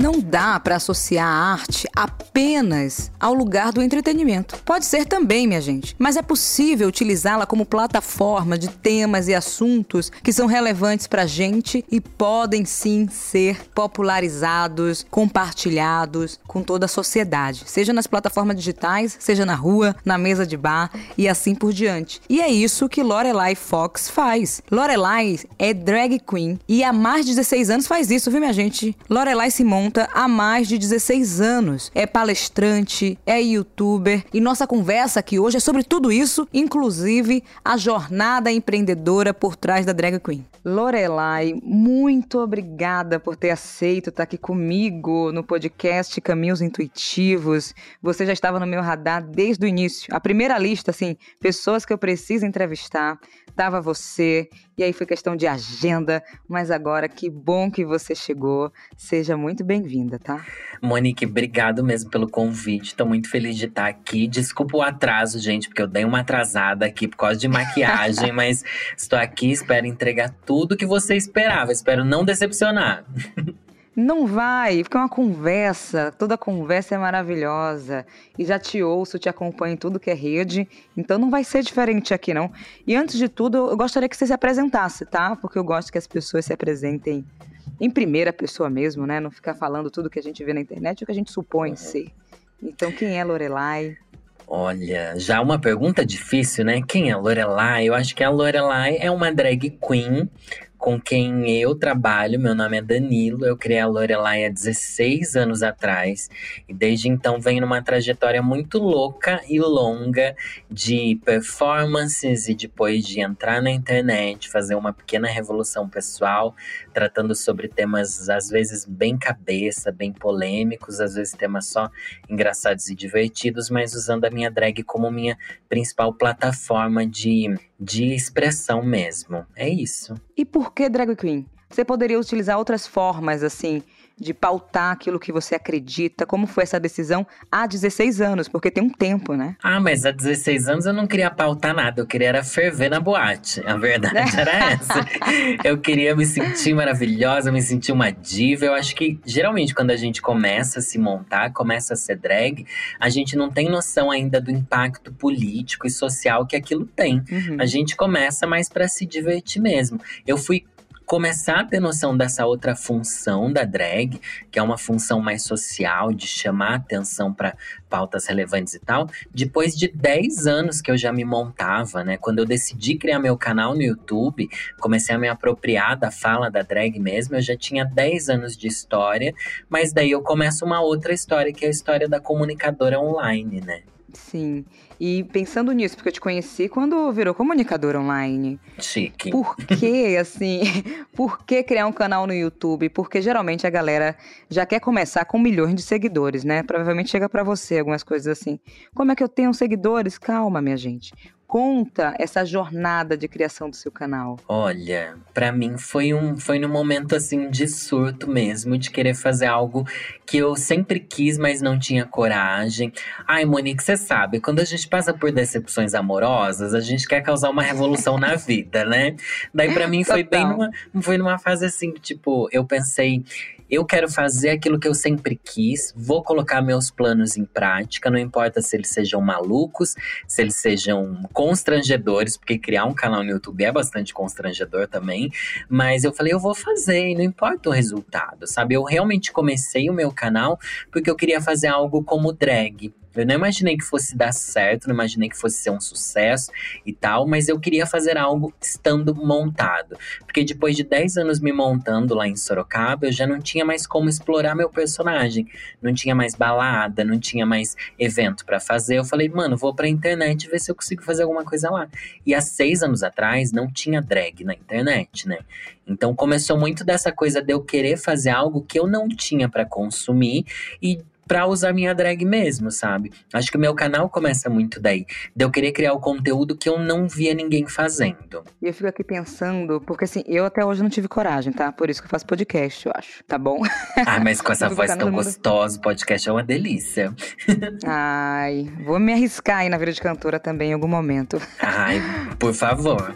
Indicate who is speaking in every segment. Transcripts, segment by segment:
Speaker 1: Não dá para associar a arte apenas ao lugar do entretenimento. Pode ser também, minha gente, mas é possível utilizá-la como plataforma de temas e assuntos que são relevantes para a gente e podem sim ser popularizados, compartilhados com toda a sociedade, seja nas plataformas digitais, seja na rua, na mesa de bar e assim por diante. E é isso que Lorelai Fox faz. Lorelai é drag queen e há mais de 16 anos faz isso, viu minha gente? Lorelai se monta há mais de 16 anos. É palestrante, é youtuber e nossa conversa aqui hoje é sobre tudo isso, inclusive a jornada empreendedora por trás da drag queen. Lorelai, muito obrigada por ter aceito estar aqui comigo no podcast Caminhos Intuitivos. Você já estava no meu radar desde o início. A primeira lista, assim, pessoas que eu preciso entrevistar, tava você. E aí foi questão de agenda, mas agora que bom que você chegou. Seja muito bem-vinda, tá?
Speaker 2: Monique, obrigado mesmo pelo convite. Tô muito feliz de estar aqui. Desculpa o atraso, gente, porque eu dei uma atrasada aqui por causa de maquiagem, mas estou aqui, espero entregar tudo que você esperava. Espero não decepcionar.
Speaker 1: Não vai, porque é uma conversa, toda conversa é maravilhosa. E já te ouço, te acompanho em tudo que é rede, então não vai ser diferente aqui não. E antes de tudo, eu gostaria que você se apresentasse, tá? Porque eu gosto que as pessoas se apresentem em primeira pessoa mesmo, né? Não ficar falando tudo que a gente vê na internet ou que a gente supõe ser. Então, quem é Lorelai?
Speaker 2: Olha, já uma pergunta difícil, né? Quem é Lorelai? Eu acho que a Lorelai é uma drag queen com quem eu trabalho. Meu nome é Danilo, eu criei a Lorelai há 16 anos atrás e desde então venho numa trajetória muito louca e longa de performances e depois de entrar na internet, fazer uma pequena revolução pessoal, tratando sobre temas às vezes bem cabeça, bem polêmicos, às vezes temas só engraçados e divertidos, mas usando a minha drag como minha principal plataforma de de expressão mesmo. É isso.
Speaker 1: E por que drag queen? Você poderia utilizar outras formas, assim, de pautar aquilo que você acredita? Como foi essa decisão há 16 anos? Porque tem um tempo, né?
Speaker 2: Ah, mas há 16 anos eu não queria pautar nada, eu queria era ferver na boate. A verdade era essa. eu queria me sentir maravilhosa, me sentir uma diva. Eu acho que geralmente quando a gente começa a se montar, começa a ser drag, a gente não tem noção ainda do impacto político e social que aquilo tem. Uhum. A gente começa mais para se divertir mesmo. Eu fui começar a ter noção dessa outra função da drag, que é uma função mais social, de chamar atenção para pautas relevantes e tal, depois de 10 anos que eu já me montava, né? Quando eu decidi criar meu canal no YouTube, comecei a me apropriar da fala da drag mesmo, eu já tinha 10 anos de história, mas daí eu começo uma outra história, que é a história da comunicadora online, né?
Speaker 1: Sim. E pensando nisso, porque eu te conheci quando virou comunicador online.
Speaker 2: Chique.
Speaker 1: Por que, assim, por que criar um canal no YouTube? Porque geralmente a galera já quer começar com milhões de seguidores, né? Provavelmente chega para você algumas coisas assim. Como é que eu tenho seguidores? Calma, minha gente conta essa jornada de criação do seu canal?
Speaker 2: Olha, para mim foi um foi num momento assim de surto mesmo, de querer fazer algo que eu sempre quis, mas não tinha coragem. Ai, Monique, você sabe, quando a gente passa por decepções amorosas, a gente quer causar uma revolução na vida, né? Daí para mim foi Total. bem numa foi numa fase assim, tipo, eu pensei, eu quero fazer aquilo que eu sempre quis, vou colocar meus planos em prática, não importa se eles sejam malucos, se eles sejam constrangedores, porque criar um canal no YouTube é bastante constrangedor também, mas eu falei, eu vou fazer, e não importa o resultado, sabe? Eu realmente comecei o meu canal porque eu queria fazer algo como drag. Eu não imaginei que fosse dar certo, não imaginei que fosse ser um sucesso e tal, mas eu queria fazer algo estando montado. Porque depois de 10 anos me montando lá em Sorocaba, eu já não tinha mais como explorar meu personagem. Não tinha mais balada, não tinha mais evento para fazer. Eu falei, mano, vou pra internet ver se eu consigo fazer alguma coisa lá. E há seis anos atrás não tinha drag na internet, né? Então começou muito dessa coisa de eu querer fazer algo que eu não tinha para consumir e pra usar minha drag mesmo, sabe? Acho que o meu canal começa muito daí. De eu querer criar o conteúdo que eu não via ninguém fazendo.
Speaker 1: E eu fico aqui pensando, porque assim, eu até hoje não tive coragem, tá? Por isso que eu faço podcast, eu acho. Tá bom?
Speaker 2: Ai, mas com essa voz tão gostosa, o podcast é uma delícia.
Speaker 1: Ai, vou me arriscar aí na vida de cantora também em algum momento.
Speaker 2: Ai, por favor.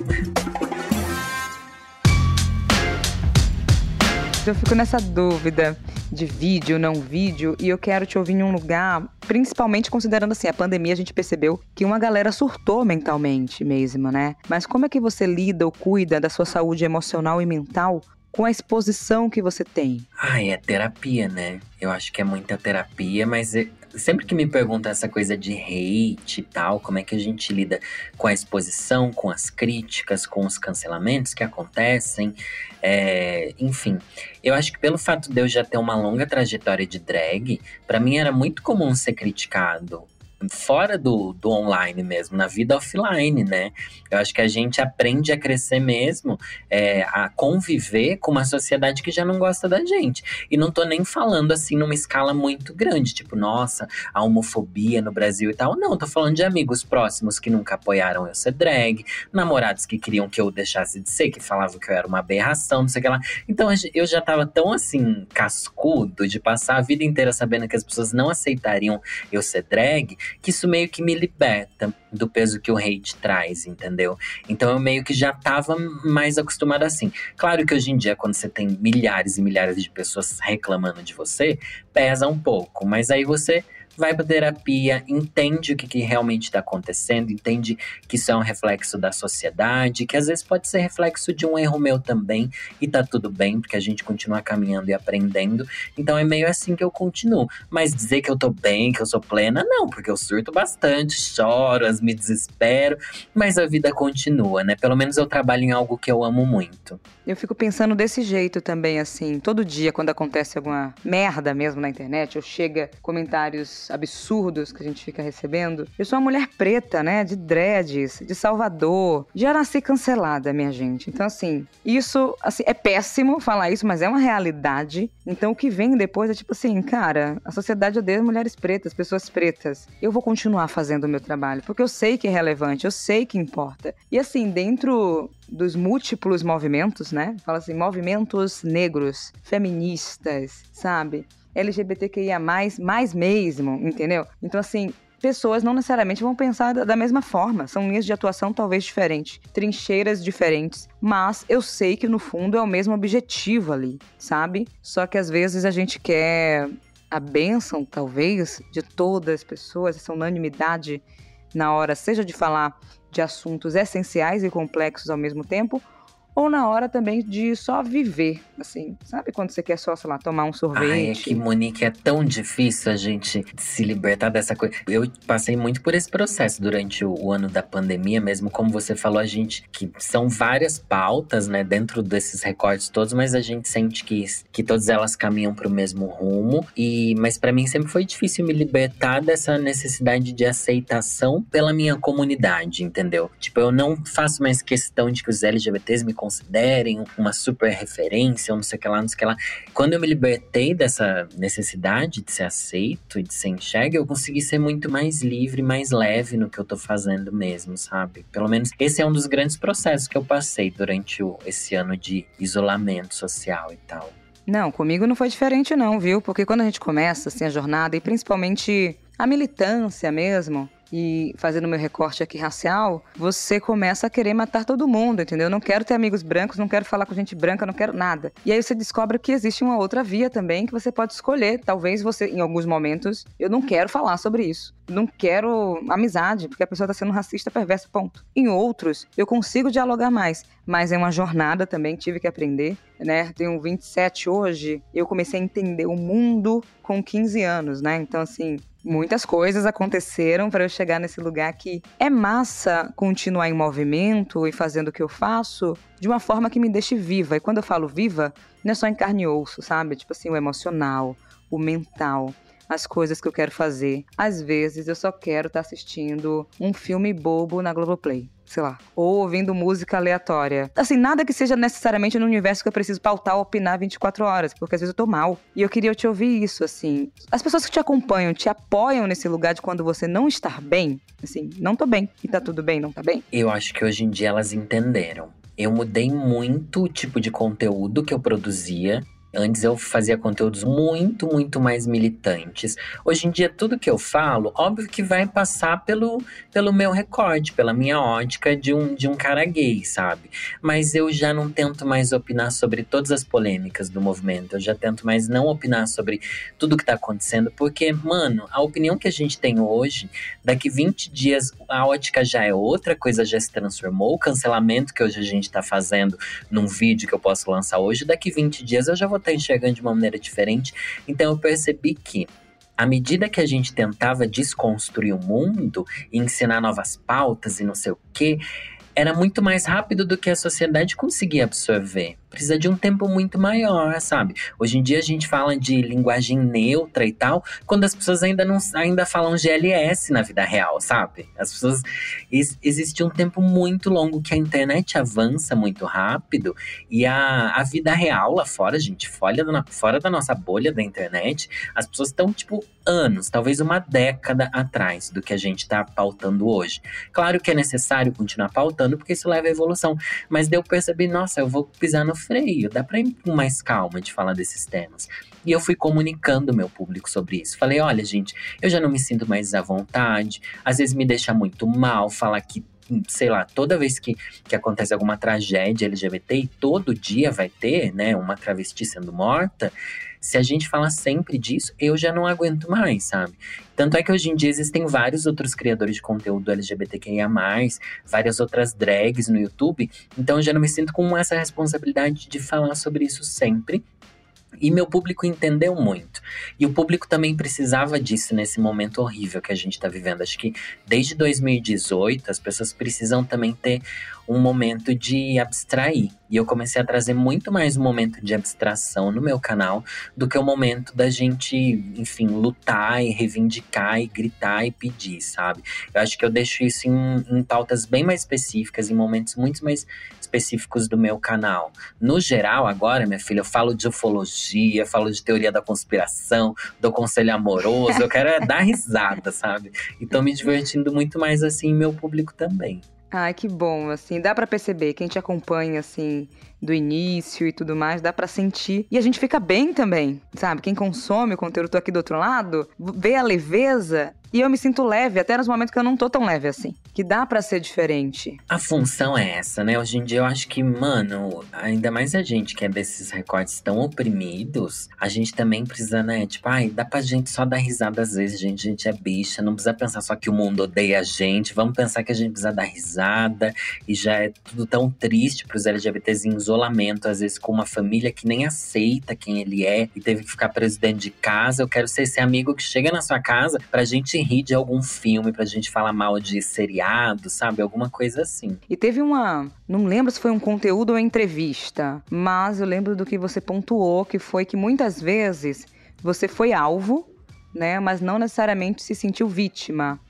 Speaker 1: eu fico nessa dúvida de vídeo, não vídeo, e eu quero te ouvir em um lugar, principalmente considerando assim, a pandemia a gente percebeu que uma galera surtou mentalmente mesmo, né? Mas como é que você lida ou cuida da sua saúde emocional e mental com a exposição que você tem?
Speaker 2: Ah, é terapia, né? Eu acho que é muita terapia, mas é, sempre que me perguntam essa coisa de hate e tal, como é que a gente lida com a exposição, com as críticas, com os cancelamentos que acontecem, é, enfim. Eu acho que pelo fato de eu já ter uma longa trajetória de drag, para mim era muito comum ser criticado fora do, do online mesmo, na vida offline, né? Eu acho que a gente aprende a crescer mesmo, é, a conviver com uma sociedade que já não gosta da gente. E não tô nem falando assim numa escala muito grande, tipo, nossa, a homofobia no Brasil e tal. Não, tô falando de amigos próximos que nunca apoiaram eu ser drag, namorados que queriam que eu deixasse de ser, que falavam que eu era uma aberração, não sei o que lá. Então eu já tava tão assim, cascudo de passar a vida inteira sabendo que as pessoas não aceitariam eu ser drag, que isso meio que me liberta do peso que o hate traz, entendeu? Então eu meio que já tava mais acostumada assim. Claro que hoje em dia, quando você tem milhares e milhares de pessoas reclamando de você, pesa um pouco, mas aí você vai para terapia, entende o que, que realmente está acontecendo, entende que isso é um reflexo da sociedade, que às vezes pode ser reflexo de um erro meu também, e tá tudo bem, porque a gente continua caminhando e aprendendo. Então é meio assim que eu continuo. Mas dizer que eu tô bem, que eu sou plena, não, porque eu surto bastante, choro, me desespero, mas a vida continua, né? Pelo menos eu trabalho em algo que eu amo muito.
Speaker 1: Eu fico pensando desse jeito também, assim, todo dia quando acontece alguma merda mesmo na internet, ou chega comentários absurdos que a gente fica recebendo. Eu sou uma mulher preta, né, de dreads, de Salvador, já nasci cancelada, minha gente. Então, assim, isso assim, é péssimo falar isso, mas é uma realidade. Então, o que vem depois é tipo assim, cara, a sociedade odeia mulheres pretas, pessoas pretas. Eu vou continuar fazendo o meu trabalho, porque eu sei que é relevante, eu sei que importa. E assim, dentro dos múltiplos movimentos, né? Fala assim, movimentos negros, feministas, sabe? LGBTQIA+, mais mesmo, entendeu? Então, assim, pessoas não necessariamente vão pensar da mesma forma. São linhas de atuação talvez diferentes, trincheiras diferentes, mas eu sei que no fundo é o mesmo objetivo ali, sabe? Só que às vezes a gente quer a bênção, talvez, de todas as pessoas, essa unanimidade na hora, seja de falar de assuntos essenciais e complexos ao mesmo tempo, ou na hora também de só viver, assim, sabe quando você quer só, sei lá, tomar um sorvete? Ai,
Speaker 2: é que, Monique, é tão difícil a gente se libertar dessa coisa. Eu passei muito por esse processo durante o, o, ano da pandemia, mesmo como você falou, a gente, que são várias pautas, né, dentro desses recortes todos, mas a gente sente que, que todas elas caminham para o mesmo rumo. E, mas para mim sempre foi difícil me libertar dessa necessidade de aceitação pela minha comunidade, entendeu? Tipo, eu não faço mais questão de que os LGBTs me considerem uma super referência, ou não sei o que lá, não sei o que lá. Quando eu me libertei dessa necessidade de ser aceito e de ser enxergue, eu consegui ser muito mais livre, mais leve no que eu tô fazendo mesmo, sabe? Pelo menos esse é um dos grandes processos que eu passei durante o, esse ano de isolamento social e tal.
Speaker 1: Não, comigo não foi diferente não, viu? Porque quando a gente começa assim a jornada e principalmente a militância mesmo, e fazendo meu recorte aqui racial, você começa a querer matar todo mundo, entendeu? Eu não quero ter amigos brancos, não quero falar com gente branca, não quero nada. E aí você descobre que existe uma outra via também que você pode escolher. Talvez você, em alguns momentos, eu não quero falar sobre isso. Não quero amizade, porque a pessoa está sendo racista, perversa, ponto. Em outros, eu consigo dialogar mais, mas é uma jornada também, tive que aprender, né? Tenho 27 hoje, eu comecei a entender o mundo com 15 anos, né? Então, assim, muitas coisas aconteceram para eu chegar nesse lugar que é massa continuar em movimento e fazendo o que eu faço de uma forma que me deixe viva. E quando eu falo viva, não é só em carne e osso, sabe? Tipo assim, o emocional, o mental as coisas que eu quero fazer. Às vezes eu só quero estar tá assistindo um filme bobo na Globoplay sei lá, ou ouvindo música aleatória. Assim, nada que seja necessariamente no universo que eu preciso pautar opinar 24 horas, porque às vezes eu tô mal. E eu queria te ouvir isso, assim. As pessoas que te acompanham, te apoiam nesse lugar de quando você não está bem, assim, não tô bem, e tá tudo bem, não tá bem?
Speaker 2: Eu acho que hoje em dia elas entenderam. Eu mudei muito o tipo de conteúdo que eu produzia Antes eu fazia conteúdos muito, muito mais militantes. Hoje em dia, tudo que eu falo, óbvio que vai passar pelo, pelo meu recorte, pela minha ótica de um, de um cara gay, sabe? Mas eu já não tento mais opinar sobre todas as polêmicas do movimento. Eu já tento mais não opinar sobre tudo que tá acontecendo, porque, mano, a opinião que a gente tem hoje, daqui 20 dias a ótica já é outra, coisa já se transformou. O cancelamento que hoje a gente tá fazendo num vídeo que eu posso lançar hoje, daqui 20 dias eu já vou estar tá enxergando de uma maneira diferente. Então eu percebi que à medida que a gente tentava desconstruir o mundo e ensinar novas pautas e não sei o quê, era muito mais rápido do que a sociedade conseguia absorver precisa de um tempo muito maior, sabe? Hoje em dia a gente fala de linguagem neutra e tal, quando as pessoas ainda não ainda falam GLS na vida real, sabe? As pessoas existe um tempo muito longo que a internet avança muito rápido e a, a vida real lá fora, gente, fora da, fora da nossa bolha da internet, as pessoas estão tipo anos, talvez uma década atrás do que a gente está pautando hoje. Claro que é necessário continuar pautando porque isso leva à evolução, mas deu perceber, nossa, eu vou pisar no freio, dá para ir com mais calma de falar desses temas. E eu fui comunicando o meu público sobre isso. Falei: olha, gente, eu já não me sinto mais à vontade, às vezes me deixa muito mal falar que sei lá, toda vez que, que acontece alguma tragédia LGBT, e todo dia vai ter, né, uma travesti sendo morta, se a gente fala sempre disso, eu já não aguento mais, sabe? Tanto é que hoje em dia existem vários outros criadores de conteúdo LGBTQIA, várias outras drags no YouTube. Então eu já não me sinto com essa responsabilidade de falar sobre isso sempre. E meu público entendeu muito. E o público também precisava disso nesse momento horrível que a gente está vivendo. Acho que desde 2018 as pessoas precisam também ter um momento de abstrair. E eu comecei a trazer muito mais um momento de abstração no meu canal do que o momento da gente, enfim, lutar e reivindicar e gritar e pedir, sabe? Eu acho que eu deixo isso em, em pautas bem mais específicas, em momentos muito mais específicos do meu canal. No geral, agora, minha filha, eu falo de ufologia, falo de teoria da conspiração, do conselho amoroso, eu quero é dar risada, sabe? E tô me divertindo muito mais assim, meu público também.
Speaker 1: Ai, que bom, assim, dá para perceber, quem te acompanha, assim, do início e tudo mais, dá para sentir. E a gente fica bem também, sabe? Quem consome o conteúdo, tô aqui do outro lado, vê a leveza e eu me sinto leve, até nos momentos que eu não tô tão leve assim. Que dá para ser diferente.
Speaker 2: A função é essa, né? Hoje em dia eu acho que, mano, ainda mais a gente que é desses recortes tão oprimidos, a gente também precisa, né? Tipo, ai, dá pra gente só dar risada às vezes, gente. A gente é bicha, não precisa pensar só que o mundo odeia a gente. Vamos pensar que a gente precisa dar risada. E já é tudo tão triste pros LGBTs em isolamento, às vezes com uma família que nem aceita quem ele é e teve que ficar preso dentro de casa. Eu quero ser esse amigo que chega na sua casa pra gente rir de algum filme pra gente falar mal de seriado, sabe? Alguma coisa assim.
Speaker 1: E teve uma. Não lembro se foi um conteúdo ou entrevista, mas eu lembro do que você pontuou, que foi que muitas vezes você foi alvo, né? Mas não necessariamente se sentiu vítima.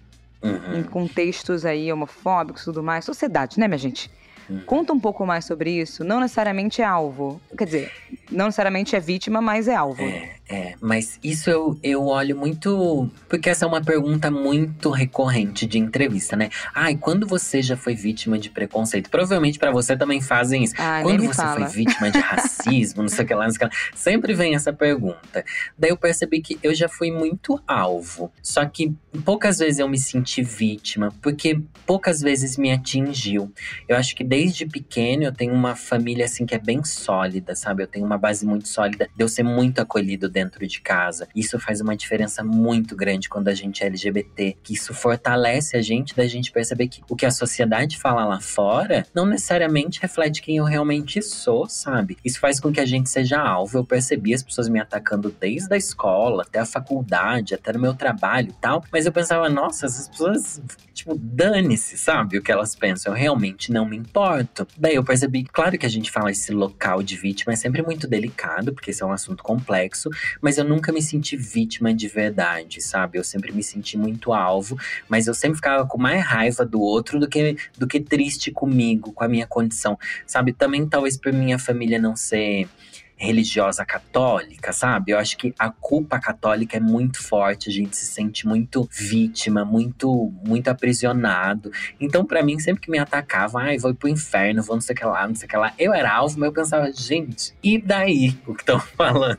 Speaker 1: Uhum. Em contextos aí homofóbicos e tudo mais. Sociedade, né, minha gente? Uhum. Conta um pouco mais sobre isso. Não necessariamente é alvo. Quer dizer, não necessariamente é vítima, mas é alvo.
Speaker 2: É. É, mas isso eu, eu olho muito. Porque essa é uma pergunta muito recorrente de entrevista, né? Ai, quando você já foi vítima de preconceito? Provavelmente para você também fazem isso.
Speaker 1: Ah,
Speaker 2: quando você
Speaker 1: fala.
Speaker 2: foi vítima de racismo, não sei o que lá, não sei o que lá. Sempre vem essa pergunta. Daí eu percebi que eu já fui muito alvo. Só que poucas vezes eu me senti vítima, porque poucas vezes me atingiu. Eu acho que desde pequeno eu tenho uma família assim que é bem sólida, sabe? Eu tenho uma base muito sólida de eu ser muito acolhido dentro de casa. Isso faz uma diferença muito grande quando a gente é LGBT, que isso fortalece a gente da gente perceber que o que a sociedade fala lá fora não necessariamente reflete quem eu realmente sou, sabe? Isso faz com que a gente seja alvo. Eu percebi as pessoas me atacando desde a escola até a faculdade, até no meu trabalho e tal, mas eu pensava, nossa, essas pessoas, tipo, dane-se, sabe? O que elas pensam, eu realmente não me importo. Daí eu percebi, claro que a gente fala esse local de vítima é sempre muito delicado, porque esse é um assunto complexo, mas eu nunca me senti vítima de verdade, sabe? Eu sempre me senti muito alvo, mas eu sempre ficava com mais raiva do outro do que, do que triste comigo, com a minha condição, sabe? Também talvez por minha família não ser religiosa católica, sabe? Eu acho que a culpa católica é muito forte, a gente se sente muito vítima, muito muito aprisionado. Então, para mim, sempre que me atacava, ai, vou pro inferno, vou não sei o que lá, não sei o que lá. Eu era alvo, mas eu pensava, gente, e daí o que estão falando?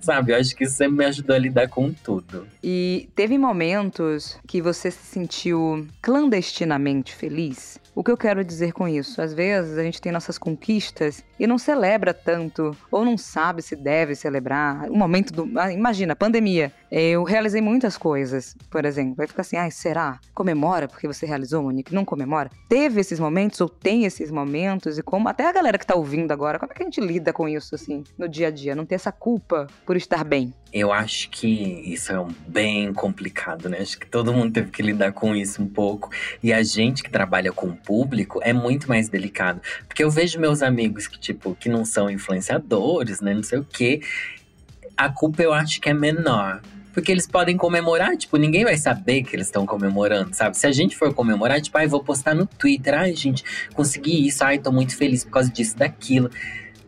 Speaker 2: Sabe, eu acho que isso sempre me ajudou a lidar com tudo.
Speaker 1: E teve momentos que você se sentiu clandestinamente feliz? O que eu quero dizer com isso? Às vezes a gente tem nossas conquistas e não celebra tanto, ou não sabe se deve celebrar. O momento do. Ah, imagina, pandemia. Eu realizei muitas coisas, por exemplo. Vai ficar assim, ai, será? Comemora porque você realizou, Monique? Não comemora? Teve esses momentos ou tem esses momentos? E como até a galera que tá ouvindo agora, como é que a gente lida com isso, assim, no dia a dia? Não ter essa culpa por estar bem?
Speaker 2: Eu acho que isso é um bem complicado, né? Acho que todo mundo teve que lidar com isso um pouco. E a gente que trabalha com o público é muito mais delicado. Porque eu vejo meus amigos que, tipo, que não são influenciadores, né? Não sei o quê. A culpa eu acho que é menor. Porque eles podem comemorar, tipo, ninguém vai saber que eles estão comemorando, sabe? Se a gente for comemorar, tipo, ai, vou postar no Twitter, ai, gente, consegui isso, ai, tô muito feliz por causa disso, daquilo.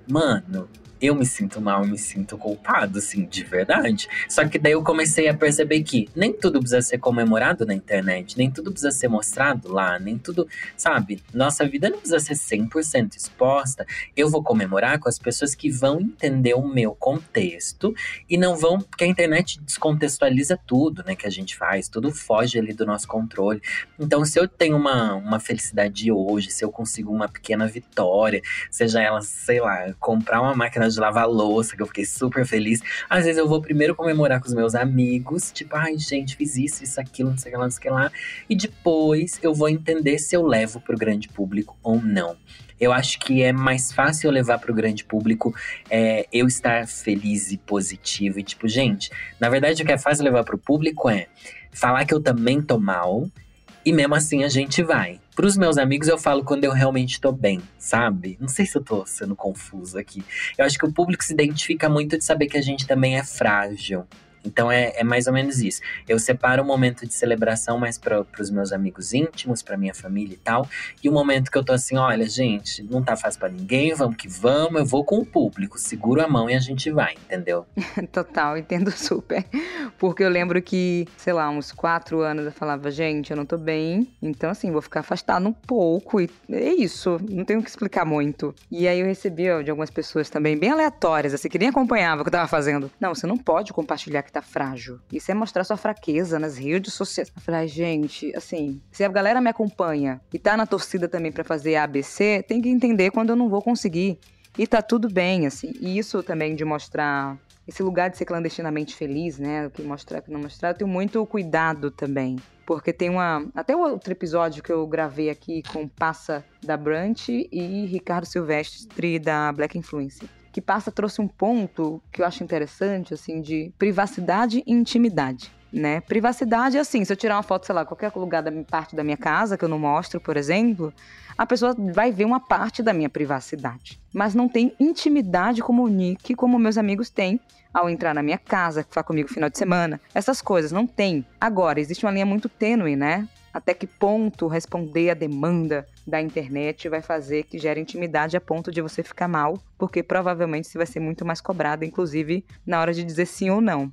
Speaker 2: Mano, eu me sinto mal, me sinto culpado, assim, de verdade. Só que daí eu comecei a perceber que nem tudo precisa ser comemorado na internet, nem tudo precisa ser mostrado lá, nem tudo, sabe? Nossa vida não precisa ser 100% exposta. Eu vou comemorar com as pessoas que vão entender o meu contexto e não vão, porque a internet descontextualiza tudo, né, que a gente faz, tudo foge ali do nosso controle. Então, se eu tenho uma, uma felicidade hoje, se eu consigo uma pequena vitória, seja ela, sei lá, comprar uma máquina de lavar louça, que eu fiquei super feliz. Às vezes eu vou primeiro comemorar com os meus amigos, tipo, ai, gente, fiz isso, isso, aquilo, não sei o que lá, não sei o que lá. E depois eu vou entender se eu levo pro grande público ou não. Eu acho que é mais fácil eu levar para o grande público é, eu estar feliz e positivo. E tipo, gente, na verdade o que é fácil levar para o público é falar que eu também tô mal e mesmo assim a gente vai. Para os meus amigos eu falo quando eu realmente tô bem, sabe? Não sei se eu tô sendo confuso aqui. Eu acho que o público se identifica muito de saber que a gente também é frágil. Então é, é mais ou menos isso. Eu separo o momento de celebração mais para os meus amigos íntimos, para minha família e tal. E o momento que eu tô assim, olha, gente, não tá fácil para ninguém, vamos que vamos, eu vou com o público, seguro a mão e a gente vai, entendeu?
Speaker 1: Total, entendo super. Porque eu lembro que, sei lá, uns quatro anos eu falava, gente, eu não tô bem, então assim, vou ficar afastado um pouco. E é isso, não tenho que explicar muito. E aí eu recebi de algumas pessoas também, bem aleatórias, assim, que nem acompanhava o que eu tava fazendo. Não, você não pode compartilhar que tá frágil. Isso é mostrar sua fraqueza nas redes sociais. Eu falei, gente, assim, se a galera me acompanha e tá na torcida também para fazer ABC, tem que entender quando eu não vou conseguir. E tá tudo bem, assim. E isso também de mostrar esse lugar de ser clandestinamente feliz, né? O que mostrar, o que não mostrar, eu tenho muito cuidado também. Porque tem uma. Até o outro episódio que eu gravei aqui com Passa da Brant e Ricardo Silvestre da Black Influence que passa trouxe um ponto que eu acho interessante, assim, de privacidade e intimidade. Né? Privacidade é assim, se eu tirar uma foto, sei lá, qualquer lugar da parte da minha casa que eu não mostro, por exemplo, a pessoa vai ver uma parte da minha privacidade. Mas não tem intimidade como o Nick, como meus amigos têm ao entrar na minha casa, ficar comigo no final de semana. Essas coisas não tem. Agora, existe uma linha muito tênue, né? Até que ponto responder a demanda da internet vai fazer que gere intimidade a ponto de você ficar mal, porque provavelmente você vai ser muito mais cobrada, inclusive na hora de dizer sim ou não.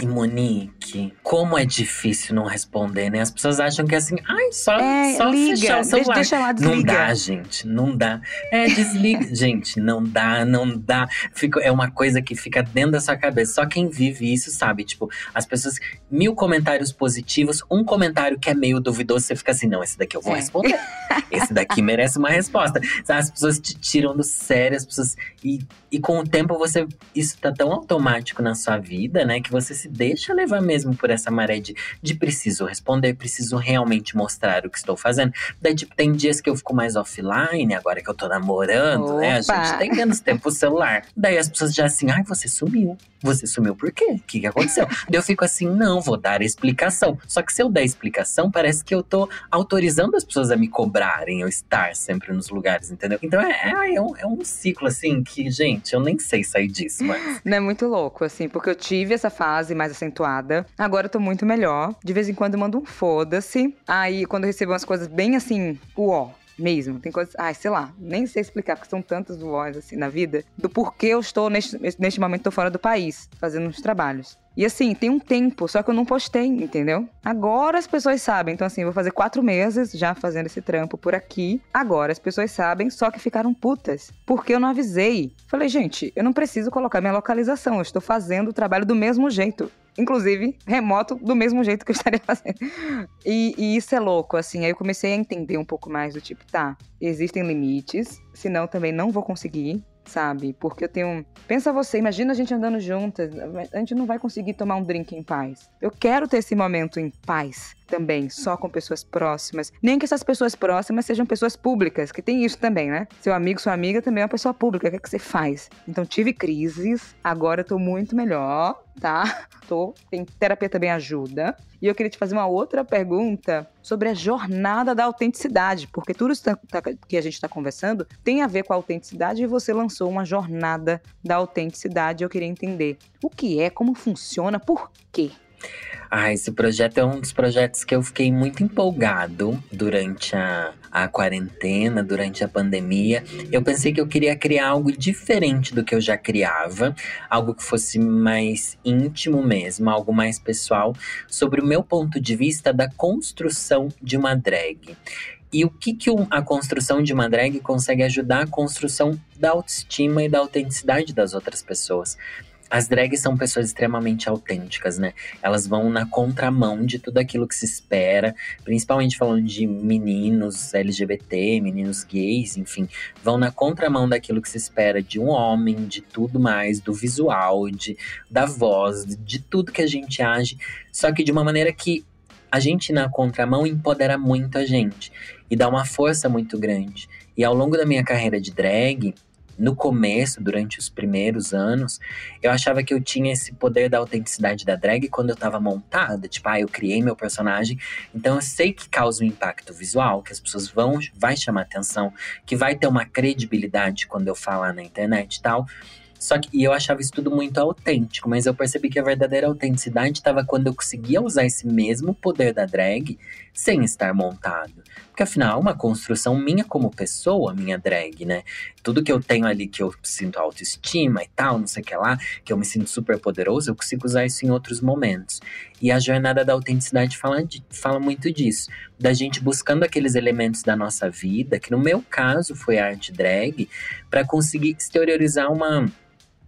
Speaker 2: E Monique, como é difícil não responder, né? As pessoas acham que é assim, ai, só,
Speaker 1: é,
Speaker 2: só
Speaker 1: liga,
Speaker 2: fechar o celular.
Speaker 1: Deixa lá, desliga.
Speaker 2: Não dá, gente, não dá. É, desliga. gente, não dá, não dá. Fica, é uma coisa que fica dentro da sua cabeça. Só quem vive isso sabe. Tipo, as pessoas, mil comentários positivos, um comentário que é meio duvidoso, você fica assim, não, esse daqui eu vou é. responder. Esse daqui merece uma resposta. As pessoas te tiram do sério, as pessoas. E, e com o tempo você. Isso tá tão automático na sua vida, né? Que você se deixa levar mesmo por essa maré de, de preciso responder, preciso realmente mostrar o que estou fazendo. Daí, tipo, tem dias que eu fico mais offline, agora que eu tô namorando, Opa. né? A gente tem menos tempo o celular. Daí as pessoas já assim, ai, você sumiu. Você sumiu por quê? O que, que aconteceu? Daí eu fico assim, não, vou dar explicação. Só que se eu der explicação, parece que eu tô autorizando as pessoas a me cobrarem, eu estar sempre nos lugares, entendeu? Então é, é, é, um, é um ciclo, assim, que, gente, eu nem sei sair disso, mas.
Speaker 1: Não é muito louco, assim, porque eu tive essa fase mais acentuada. Agora eu tô muito melhor. De vez em quando eu mando um foda-se. Aí, quando eu recebo umas coisas bem assim, uó, mesmo. Tem coisas, ai, sei lá, nem sei explicar, porque são tantas vozes assim na vida, do porquê eu estou neste, neste momento tô fora do país, fazendo uns trabalhos. E assim, tem um tempo, só que eu não postei, entendeu? Agora as pessoas sabem. Então, assim, vou fazer quatro meses já fazendo esse trampo por aqui. Agora as pessoas sabem, só que ficaram putas. Porque eu não avisei. Falei, gente, eu não preciso colocar minha localização. Eu estou fazendo o trabalho do mesmo jeito inclusive remoto, do mesmo jeito que eu estaria fazendo. E, e, isso é louco, assim. Aí eu comecei a entender um pouco mais do tipo, tá, existem limites, senão também não vou conseguir sabe? Porque eu tenho. Pensa você, imagina a gente andando juntas, a gente não vai conseguir tomar um drink em paz. Eu quero ter esse momento em paz também, só com pessoas próximas. Nem que essas pessoas próximas sejam pessoas públicas, que tem isso também, né? Seu amigo, sua amiga também é uma pessoa pública. O que, é que você faz? Então tive crises, agora eu tô muito melhor, tá? Tô, tem terapia também ajuda. E eu queria te fazer uma outra pergunta sobre a jornada da autenticidade, porque tudo isso tá, tá, que a gente está conversando tem a ver com a autenticidade e você lançou uma jornada da autenticidade. Eu queria entender o que é, como funciona, por quê?
Speaker 2: Ah, esse projeto é um dos projetos que eu fiquei muito empolgado durante a, a quarentena, durante a pandemia. Eu pensei que eu queria criar algo diferente do que eu já criava, algo que fosse mais íntimo mesmo, algo mais pessoal, sobre o meu ponto de vista da construção de uma drag. E o que, que a construção de uma drag consegue ajudar a construção da autoestima e da autenticidade das outras pessoas? As drags são pessoas extremamente autênticas, né? Elas vão na contramão de tudo aquilo que se espera, principalmente falando de meninos LGBT, meninos gays, enfim, vão na contramão daquilo que se espera de um homem, de tudo mais, do visual, de, da voz, de tudo que a gente age, só que de uma maneira que a gente na contramão empodera muito a gente e dá uma força muito grande. E ao longo da minha carreira de drag, no começo, durante os primeiros anos, eu achava que eu tinha esse poder da autenticidade da drag quando eu tava montada. Tipo, ah, eu criei meu personagem, então eu sei que causa um impacto visual, que as pessoas vão, vai chamar atenção, que vai ter uma credibilidade quando eu falar na internet e tal. Só que e eu achava isso tudo muito autêntico, mas eu percebi que a verdadeira autenticidade estava quando eu conseguia usar esse mesmo poder da drag sem estar montado. Porque afinal, é uma construção minha como pessoa, minha drag, né? Tudo que eu tenho ali que eu sinto autoestima e tal, não sei o que lá, que eu me sinto super poderoso, eu consigo usar isso em outros momentos. E a jornada da autenticidade fala, fala muito disso. Da gente buscando aqueles elementos da nossa vida, que no meu caso foi a arte drag, para conseguir exteriorizar uma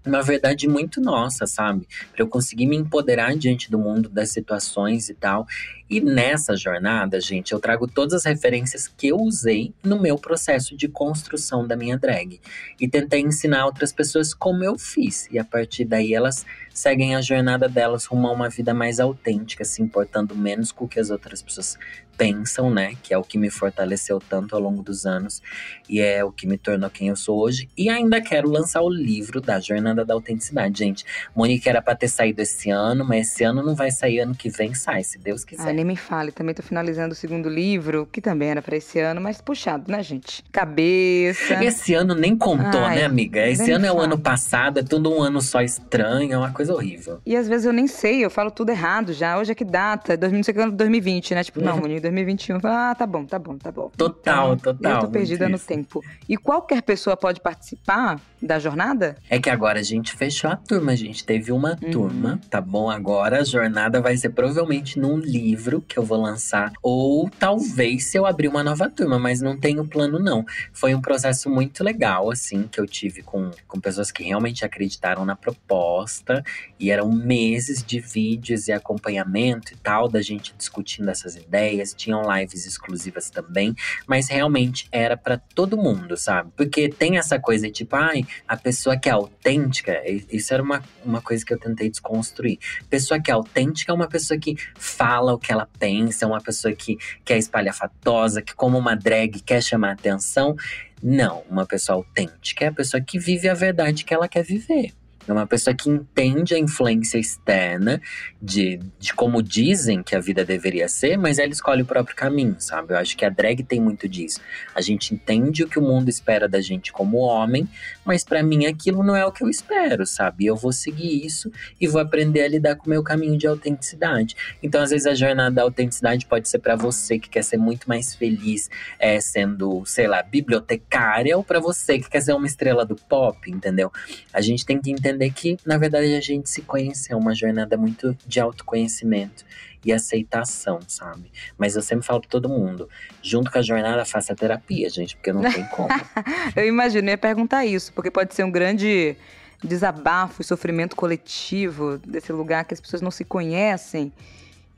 Speaker 2: uma verdade muito nossa, sabe? Para eu conseguir me empoderar diante do mundo, das situações e tal. E nessa jornada, gente, eu trago todas as referências que eu usei no meu processo de construção da minha drag. E tentei ensinar outras pessoas como eu fiz. E a partir daí elas seguem a jornada delas rumo a uma vida mais autêntica, se importando menos com o que as outras pessoas pensam, né? Que é o que me fortaleceu tanto ao longo dos anos e é o que me tornou quem eu sou hoje. E ainda quero lançar o livro da Jornada da Autenticidade, gente. Monique era pra ter saído esse ano, mas esse ano não vai sair, ano que vem sai, se Deus quiser.
Speaker 1: Ai, nem me fale, também tô finalizando o segundo livro, que também era para esse ano, mas puxado, né, gente? Cabeça.
Speaker 2: Esse ano nem contou, Ai, né, amiga? Esse ano é o ano passado, é tudo um ano só estranho, é uma coisa horrível.
Speaker 1: E às vezes eu nem sei, eu falo tudo errado já. Hoje é que data? 2020, né? Tipo, não, uhum. Monique, 2021. Ah, tá bom, tá bom, tá bom.
Speaker 2: Total, então, total.
Speaker 1: Eu tô perdida no tempo. E qualquer pessoa pode participar da jornada?
Speaker 2: É que agora a gente fechou a turma, a gente teve uma uhum. turma, tá bom? Agora a jornada vai ser provavelmente num livro que eu vou lançar, ou talvez se eu abrir uma nova turma, mas não tenho plano não. Foi um processo muito legal, assim, que eu tive com, com pessoas que realmente acreditaram na proposta, e eram meses de vídeos e acompanhamento e tal, da gente discutindo essas ideias, tinham lives exclusivas também, mas realmente era para todo mundo, sabe? Porque tem essa coisa tipo, ai, a pessoa que é autêntica, isso era uma, uma coisa que eu tentei desconstruir. Pessoa que é autêntica é uma pessoa que fala o que ela pensa, é uma pessoa que, que é espalhafatosa, que, como uma drag, quer chamar atenção. Não, uma pessoa autêntica é a pessoa que vive a verdade que ela quer viver. É uma pessoa que entende a influência externa de, de como dizem que a vida deveria ser, mas ela escolhe o próprio caminho, sabe? Eu acho que a drag tem muito disso. A gente entende o que o mundo espera da gente como homem, mas para mim aquilo não é o que eu espero, sabe? Eu vou seguir isso e vou aprender a lidar com o meu caminho de autenticidade. Então, às vezes, a jornada da autenticidade pode ser para você que quer ser muito mais feliz é, sendo, sei lá, bibliotecária, ou para você que quer ser uma estrela do pop, entendeu? A gente tem que entender que, na verdade, a gente se conhece, é uma jornada muito de autoconhecimento e aceitação, sabe? Mas eu sempre falo pra todo mundo, junto com a jornada, faça terapia, gente, porque não tem como.
Speaker 1: eu imaginei perguntar isso, porque pode ser um grande desabafo e sofrimento coletivo desse lugar que as pessoas não se conhecem.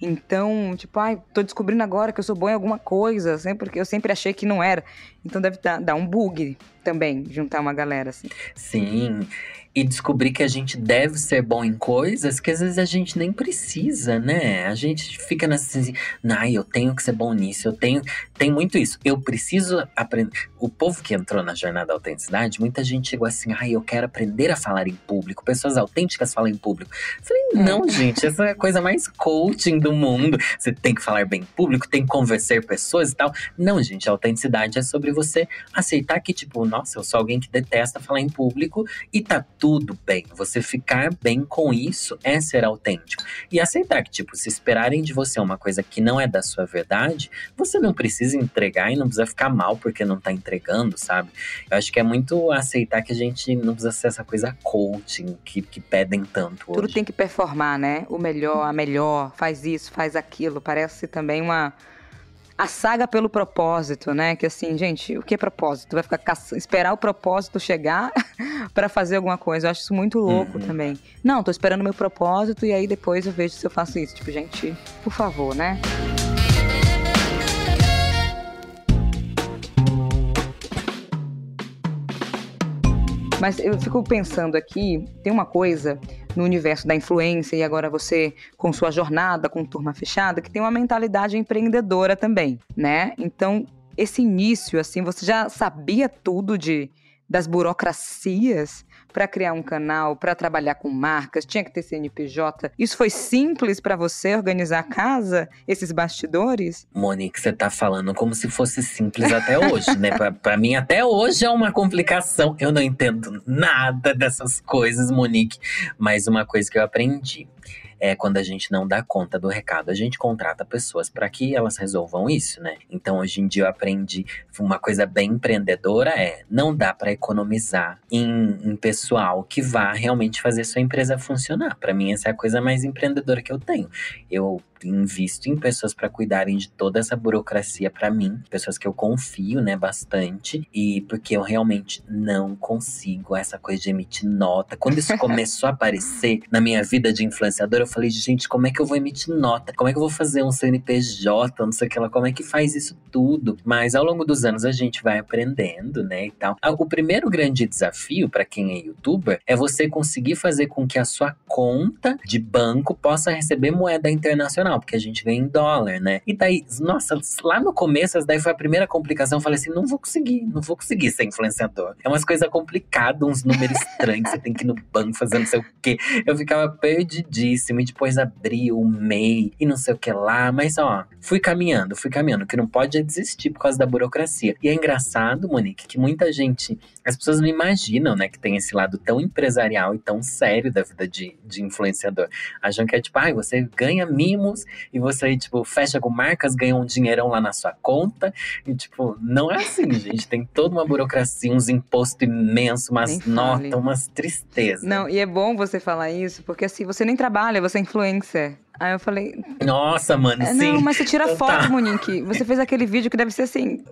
Speaker 1: Então, tipo, ai, tô descobrindo agora que eu sou bom em alguma coisa, sempre porque eu sempre achei que não era. Então deve dar, dar um bug também, juntar uma galera assim.
Speaker 2: Sim e descobrir que a gente deve ser bom em coisas que às vezes a gente nem precisa, né? A gente fica nessa assim, ai, eu tenho que ser bom nisso, eu tenho. Tem muito isso. Eu preciso aprender. O povo que entrou na jornada da autenticidade, muita gente chegou assim, ai, eu quero aprender a falar em público. Pessoas autênticas falam em público. Eu falei, é. não, gente, essa é a coisa mais coaching do mundo. Você tem que falar bem em público, tem que convencer pessoas e tal. Não, gente, a autenticidade é sobre você aceitar que, tipo, nossa, eu sou alguém que detesta falar em público e tá tudo bem. Você ficar bem com isso é ser autêntico. E aceitar que, tipo, se esperarem de você uma coisa que não é da sua verdade, você não precisa entregar e não precisa ficar mal porque não tá entregando, sabe? Eu acho que é muito aceitar que a gente não precisa ser essa coisa coaching que, que pedem tanto
Speaker 1: Tudo
Speaker 2: hoje.
Speaker 1: tem que performar, né? O melhor, a melhor, faz isso, faz aquilo. Parece também uma a saga pelo propósito, né? Que assim, gente, o que é propósito? Vai ficar caça... esperar o propósito chegar para fazer alguma coisa. Eu acho isso muito louco uhum. também. Não, tô esperando meu propósito e aí depois eu vejo se eu faço isso. Tipo, gente, por favor, né? Mas eu fico pensando aqui, tem uma coisa no universo da influência e agora você com sua jornada com turma fechada que tem uma mentalidade empreendedora também, né? Então, esse início assim, você já sabia tudo de das burocracias para criar um canal, para trabalhar com marcas, tinha que ter CNPJ. Isso foi simples para você organizar a casa, esses bastidores?
Speaker 2: Monique, você tá falando como se fosse simples até hoje, né? Para mim até hoje é uma complicação. Eu não entendo nada dessas coisas, Monique, mas uma coisa que eu aprendi é quando a gente não dá conta do recado. A gente contrata pessoas para que elas resolvam isso, né? Então, hoje em dia, eu aprendi uma coisa bem empreendedora: é não dá para economizar em, em, pessoal que vá realmente fazer sua empresa funcionar. Para mim, essa é a coisa mais empreendedora que eu tenho. Eu invisto em pessoas para cuidarem de toda essa burocracia para mim, pessoas que eu confio, né, bastante, e porque eu realmente não consigo essa coisa de emitir nota. Quando isso começou a aparecer na minha vida de influenciador, eu falei, gente, como é que eu vou emitir nota? Como é que eu vou fazer um CNPJ, não sei o que lá, como é que faz isso tudo? Mas ao longo dos anos a gente vai aprendendo, né, e tal. Ah, o primeiro grande desafio para quem é youtuber é você conseguir fazer com que a sua conta de banco possa receber moeda internacional porque a gente ganha em dólar, né? E daí, nossa, lá no começo, daí foi a primeira complicação. Eu falei assim: não vou conseguir, não vou conseguir ser influenciador. É umas coisas complicadas, uns números estranhos, você tem que ir no banco fazer não sei o quê. Eu ficava perdidíssimo e depois abri o MEI e não sei o que lá. Mas ó, fui caminhando, fui caminhando, que não pode é desistir por causa da burocracia. E é engraçado, Monique, que muita gente, as pessoas não imaginam, né, que tem esse lado tão empresarial e tão sério da vida de, de influenciador. Acham que é tipo, ai, ah, você ganha mimos e você, tipo, fecha com marcas, ganha um dinheirão lá na sua conta. E, tipo, não é assim, gente. Tem toda uma burocracia, uns impostos imensos, umas notas, umas tristezas.
Speaker 1: Não, e é bom você falar isso, porque assim, você nem trabalha, você é influencer. Aí eu falei.
Speaker 2: Nossa, mano, é,
Speaker 1: sim.
Speaker 2: Não,
Speaker 1: mas você tira então, foto, tá. Monique. Você fez aquele vídeo que deve ser assim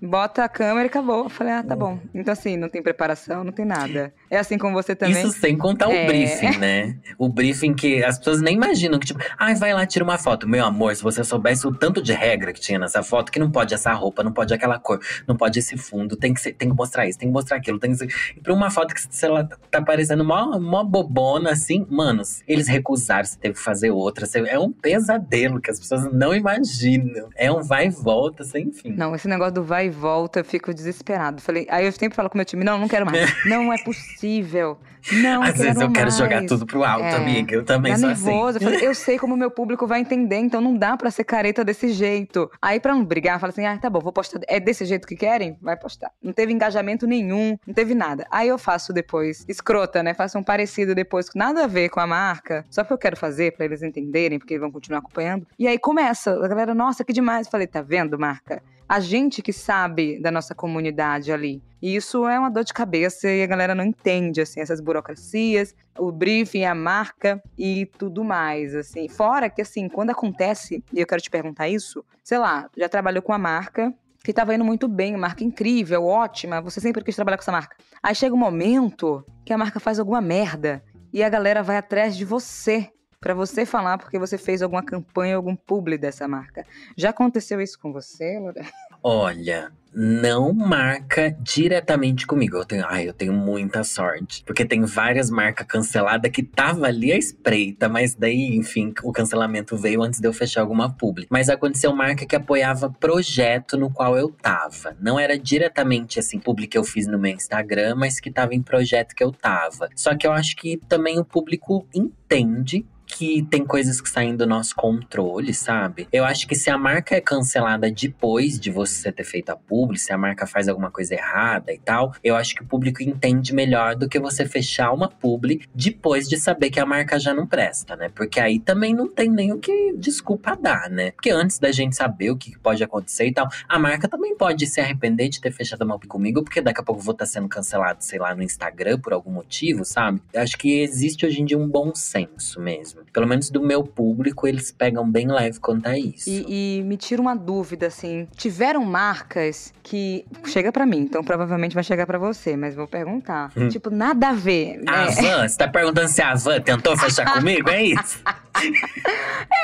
Speaker 1: bota a câmera e acabou. Eu falei, ah, tá bom. Então, assim, não tem preparação, não tem nada. É assim com você também?
Speaker 2: Isso sem contar é... o briefing, né? O briefing que as pessoas nem imaginam que, tipo, ai, ah, vai lá, tira uma foto. Meu amor, se você soubesse o tanto de regra que tinha nessa foto, que não pode essa roupa, não pode aquela cor, não pode esse fundo, tem que, ser, tem que mostrar isso, tem que mostrar aquilo, tem que ser... E pra uma foto que, sei lá, tá parecendo mó, mó bobona, assim, manos, eles recusaram, você teve que fazer outra. É um pesadelo que as pessoas não imaginam. É um vai e volta, sem fim.
Speaker 1: Não, esse negócio do vai e volta, eu fico desesperado. Falei, aí eu sempre falo com meu time, não, não quero mais. não é possível possível. Não,
Speaker 2: Às vezes eu quero
Speaker 1: mais.
Speaker 2: jogar tudo pro alto,
Speaker 1: É.
Speaker 2: amiga. Eu também
Speaker 1: Tá
Speaker 2: sou
Speaker 1: nervosa.
Speaker 2: assim.
Speaker 1: Eu sei como o meu público vai entender, então não dá pra ser careta desse jeito. Aí, pra não brigar, fala assim: ah, tá bom, vou postar. É desse jeito que querem? Vai postar. Não teve engajamento nenhum, não teve nada. Aí eu faço depois, escrota, né? Faço um parecido depois, nada a ver com a marca, só que eu quero fazer pra eles entenderem, porque eles vão continuar acompanhando. E aí começa, a galera, nossa, que demais. Eu falei, tá vendo, marca? A gente que sabe da nossa comunidade ali. E isso é uma dor de cabeça e a galera não entende, assim, essas burocracias, o briefing, a marca e tudo mais, assim. Fora que, assim, quando acontece, e eu quero te perguntar isso, sei lá, já trabalhou com a marca, que tava indo muito bem, marca incrível, ótima, você sempre quis trabalhar com essa marca. Aí chega um momento que a marca faz alguma merda e a galera vai atrás de você. Pra você falar porque você fez alguma campanha, algum publi dessa marca. Já aconteceu isso com você, Lore?
Speaker 2: Olha, não marca diretamente comigo. Eu tenho, ai, eu tenho muita sorte. Porque tem várias marcas canceladas que tava ali à espreita, mas daí, enfim, o cancelamento veio antes de eu fechar alguma publi. Mas aconteceu marca que apoiava projeto no qual eu tava. Não era diretamente assim, publi que eu fiz no meu Instagram, mas que tava em projeto que eu tava. Só que eu acho que também o público entende que tem coisas que saem do nosso controle, sabe? Eu acho que se a marca é cancelada depois de você ter feito a publi, se a marca faz alguma coisa errada e tal, eu acho que o público entende melhor do que você fechar uma publi depois de saber que a marca já não presta, né? Porque aí também não tem nem o que desculpa dar, né? Porque antes da gente saber o que pode acontecer e tal, a marca também pode se arrepender de ter fechado uma publi comigo, porque daqui a pouco eu vou estar sendo cancelado, sei lá, no Instagram por algum motivo, sabe? Eu acho que existe hoje em dia um bom senso mesmo. Pelo menos do meu público, eles pegam bem leve quanto a isso.
Speaker 1: E, e me tira uma dúvida, assim. Tiveram marcas que. Chega pra mim, então provavelmente vai chegar pra você, mas vou perguntar.
Speaker 2: Hum.
Speaker 1: Tipo, nada a ver.
Speaker 2: A
Speaker 1: né?
Speaker 2: Van, você tá perguntando se a Van tentou fechar comigo? É isso?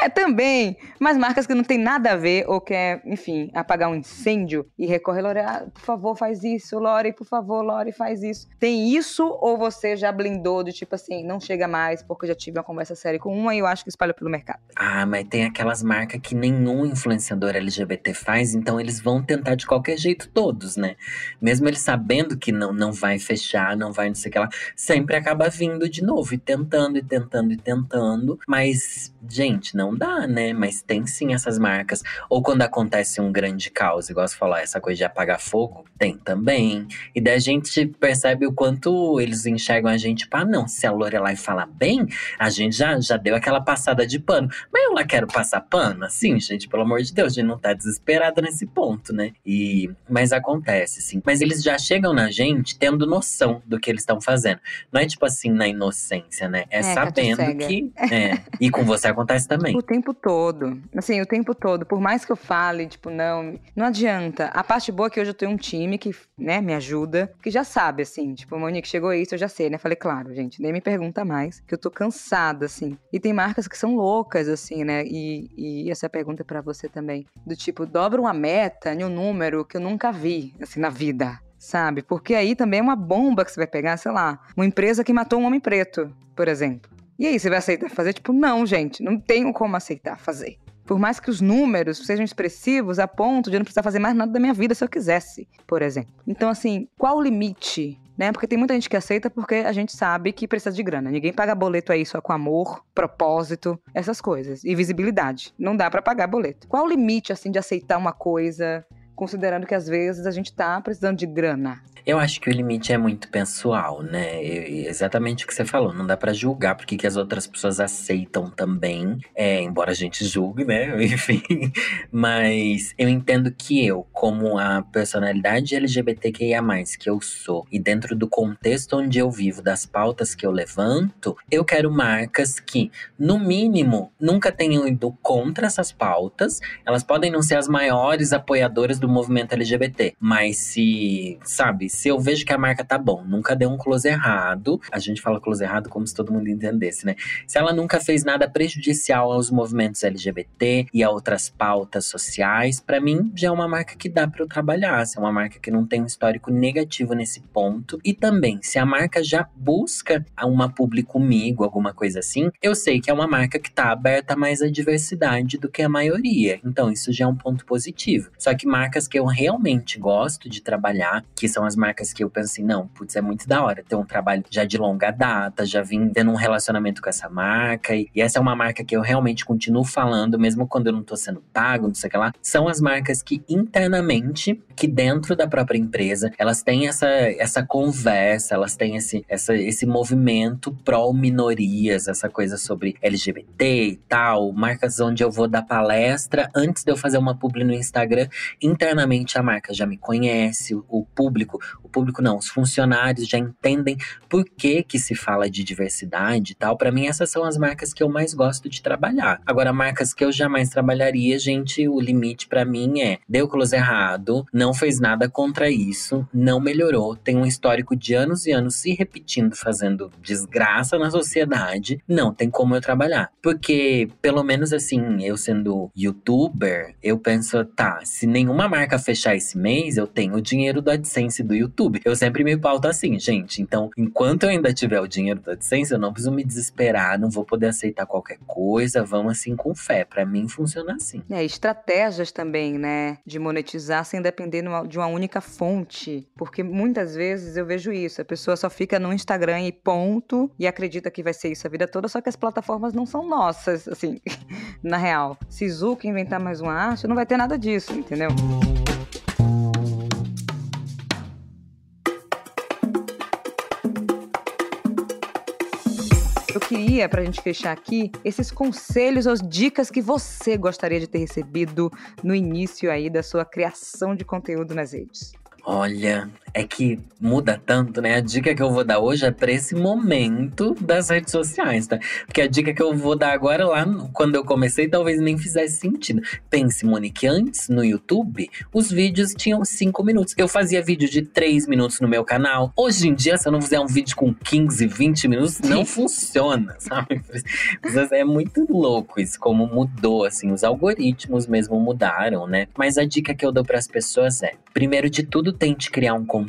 Speaker 1: É, também. Mas marcas que não tem nada a ver ou quer, enfim, apagar um incêndio e recorre, Lore, ah, por favor, faz isso, Lore, por favor, Lore, faz isso. Tem isso ou você já blindou de tipo assim, não chega mais porque eu já tive uma conversa séria com uma e eu acho que espalhou pelo mercado?
Speaker 2: Ah, mas tem aquelas marcas que nenhum influenciador LGBT faz, então eles vão tentar de qualquer jeito todos, né? Mesmo eles sabendo que não, não vai fechar, não vai não sei o que lá, sempre acaba vindo de novo e tentando, e tentando, e tentando. Mas, gente, não dá, né? Mas tem sim essas marcas. Ou quando acontece um grande caos, igual você falou, essa coisa de apagar fogo, tem também. E daí a gente percebe o quanto eles enxergam a gente, tipo, ah, não, se a Lorelai fala bem, a gente já, já deu aquela passada de pano. Mas eu lá quero passar pano, assim, gente, pelo amor de Deus, a gente não tá desesperada nesse ponto, né? E, mas acontece, sim. Mas eles já chegam na gente tendo noção do que eles estão fazendo. Não é tipo assim, na inocência, né? É,
Speaker 1: É,
Speaker 2: sabendo que. É. E com você acontece também.
Speaker 1: O tempo todo. Assim, o tempo todo. Por mais que eu fale, tipo, não, não adianta. A parte boa é que hoje eu tenho um time que, né, me ajuda, que já sabe, assim. Tipo, Monique, chegou isso, eu já sei, né? Falei, claro, gente, nem me pergunta mais, que eu tô cansada, assim. E tem marcas que são loucas, assim, né? E, e essa pergunta é pra você também. Do tipo, dobra uma meta em um número que eu nunca vi, assim, na vida. Sabe? Porque aí também é uma bomba que você vai pegar, sei lá, uma empresa que matou um homem preto, por exemplo. E aí, você vai aceitar fazer? Tipo, não, gente, não tenho como aceitar fazer. Por mais que os números sejam expressivos a ponto de eu não precisar fazer mais nada da minha vida se eu quisesse, por exemplo. Então, assim, qual o limite? Né? Porque tem muita gente que aceita porque a gente sabe que precisa de grana. Ninguém paga boleto aí só com amor, propósito, essas coisas. E visibilidade. Não dá pra pagar boleto. Qual o limite, assim, de aceitar uma coisa, considerando que às vezes a gente tá precisando de grana?
Speaker 2: Eu acho que o limite é muito pessoal, né? E- exatamente o que você falou. Não dá pra julgar porque que as outras pessoas aceitam também. É, embora a gente julgue, né? Enfim. Mas eu entendo que eu, como a personalidade LGBTQIA, que eu sou, e dentro do contexto onde eu vivo, das pautas que eu levanto, eu quero marcas que, no mínimo, nunca tenham ido contra essas pautas. Elas podem não ser as maiores apoiadoras do movimento LGBT, mas se, sabe, se eu vejo que a marca tá bom, nunca deu um close errado, a gente fala close errado como se todo mundo entendesse, né? Se ela nunca fez nada prejudicial aos movimentos LGBT e a outras pautas sociais, pra mim já é uma marca que dá pra eu trabalhar, se é uma marca que não tem um histórico negativo nesse ponto. E também, se a marca já busca uma publi comigo, alguma coisa assim, eu sei que é uma marca que tá aberta mais à diversidade do que a maioria. Então, isso já é um ponto positivo. Só que marca marcas que eu realmente gosto de trabalhar, que são as marcas que eu penso assim, não, putz, é muito da hora ter um trabalho já de longa data, já vim tendo um relacionamento com essa marca. E, e essa é uma marca que eu realmente continuo falando, mesmo quando eu não tô sendo pago, não sei o que lá. São as marcas que internamente, que dentro da própria empresa, elas têm essa, essa conversa, elas têm esse, essa, esse movimento pró-minorias, essa coisa sobre LGBT e tal, marcas onde eu vou dar palestra antes de eu fazer uma publi no Instagram, internamente a marca já me conhece, o público, o público não, os funcionários já entendem por que que se fala de diversidade e tal. Para mim essas são as marcas que eu mais gosto de trabalhar. Agora marcas que eu jamais trabalharia, gente, o limite para mim é deu close errado, não fez nada contra isso, não melhorou, tem um histórico de anos e anos se repetindo, fazendo desgraça na sociedade, não tem como eu trabalhar. Porque, pelo menos assim, eu sendo youtuber, eu penso, tá, se nenhuma marca fechar esse mês, eu tenho o dinheiro do AdSense do YouTube. Eu sempre me pauto assim, gente. Então, enquanto eu ainda tiver o dinheiro do AdSense, eu não preciso me desesperar, não vou poder aceitar qualquer coisa, vamos assim com fé. Para mim funciona assim.
Speaker 1: É, estratégias também, né, de monetizar sem depender de uma única fonte, porque muitas vezes eu vejo isso, a pessoa só fica no Instagram e ponto e acredita que vai ser isso a vida toda, só que as plataformas não são nossas, assim, na real. Se Zuka inventar mais uma arte, não vai ter nada disso, entendeu? Eu queria, para a gente fechar aqui, esses conselhos ou dicas que você gostaria de ter recebido no início aí da sua criação de conteúdo nas redes.
Speaker 2: Olha, é que muda tanto, né? A dica que eu vou dar hoje é para esse momento das redes sociais, tá? Porque a dica que eu vou dar agora, lá quando eu comecei, talvez nem fizesse sentido. Pense, Monique, antes no YouTube, os vídeos tinham 5 minutos. Eu fazia vídeo de 3 minutos no meu canal. Hoje em dia, se eu não fizer um vídeo com 15, 20 minutos, não funciona, sabe? É muito louco isso, como mudou, assim. Os algoritmos mesmo mudaram, né? Mas a dica que eu dou para as pessoas é: primeiro de tudo, tente criar um conteúdo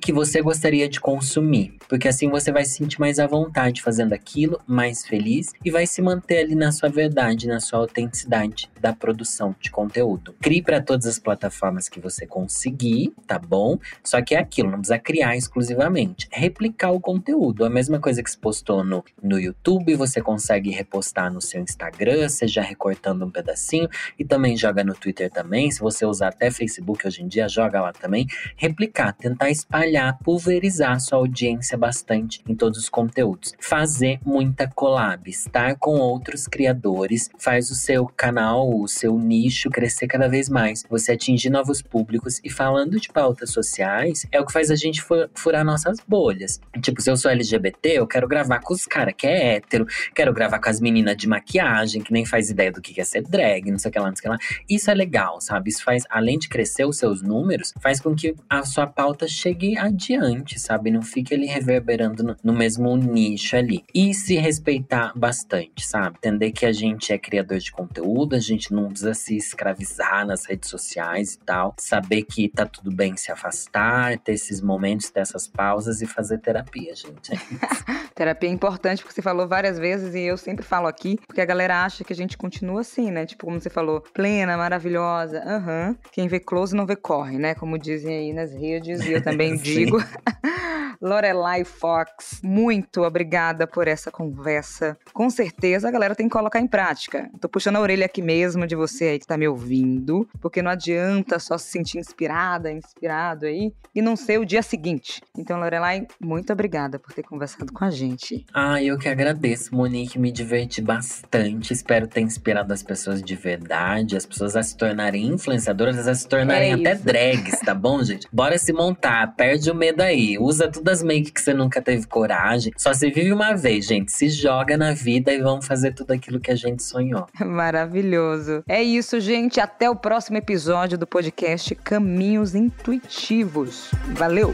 Speaker 2: que você gostaria de consumir, porque assim você vai se sentir mais à vontade fazendo aquilo, mais feliz e vai se manter ali na sua verdade, na sua autenticidade da produção de conteúdo. Crie para todas as plataformas que você conseguir, tá bom? Só que é aquilo, não precisa criar exclusivamente, replicar o conteúdo. A mesma coisa que se postou no, no YouTube, você consegue repostar no seu Instagram, seja recortando um pedacinho e também joga no Twitter também. Se você usar até Facebook hoje em dia, joga lá também. Replicar, tentar espalhar, pulverizar sua audiência bastante em todos os conteúdos. Fazer muita collab, estar com outros criadores, faz o seu canal, o seu nicho crescer cada vez mais. Você atingir novos públicos e falando de pautas sociais, é o que faz a gente furar nossas bolhas. Tipo, se eu sou LGBT, eu quero gravar com os caras que é hétero, quero gravar com as meninas de maquiagem, que nem faz ideia do que é ser drag, não sei o que lá, não sei o que lá. Isso é legal, sabe? Isso faz, além de crescer os seus números, faz com que a sua pauta chegue adiante, sabe? Não fique ali reverberando no, no mesmo nicho ali. E se respeitar bastante, sabe? Entender que a gente é criador de conteúdo, a gente não precisa se escravizar nas redes sociais e tal. Saber que tá tudo bem se afastar, ter esses momentos, ter essas pausas e fazer terapia, gente.
Speaker 1: terapia é importante, porque você falou várias vezes e eu sempre falo aqui, porque a galera acha que a gente continua assim, né? Tipo, como você falou, plena, maravilhosa. Aham. Uhum. Quem vê close não vê corre, né? Como dizem aí nas redes, e eu também digo. Lorelai Fox, muito obrigada por essa conversa. Com certeza a galera tem que colocar em prática. Tô puxando a orelha aqui mesmo de você aí que tá me ouvindo, porque não adianta só se sentir inspirada, inspirado aí e não ser o dia seguinte. Então, Lorelai, muito obrigada por ter conversado com a gente.
Speaker 2: Ah, eu que agradeço, Monique, me diverti bastante. Espero ter inspirado as pessoas de verdade, as pessoas a se tornarem influenciadoras, a se tornarem é até drags, tá bom, gente? Bora se montar, perde o medo aí, usa tudo das make que você nunca teve coragem. Só se vive uma vez, gente. Se joga na vida e vamos fazer tudo aquilo que a gente sonhou.
Speaker 1: Maravilhoso. É isso, gente. Até o próximo episódio do podcast Caminhos Intuitivos. Valeu!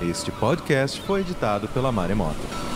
Speaker 3: Este podcast foi editado pela Maremoto.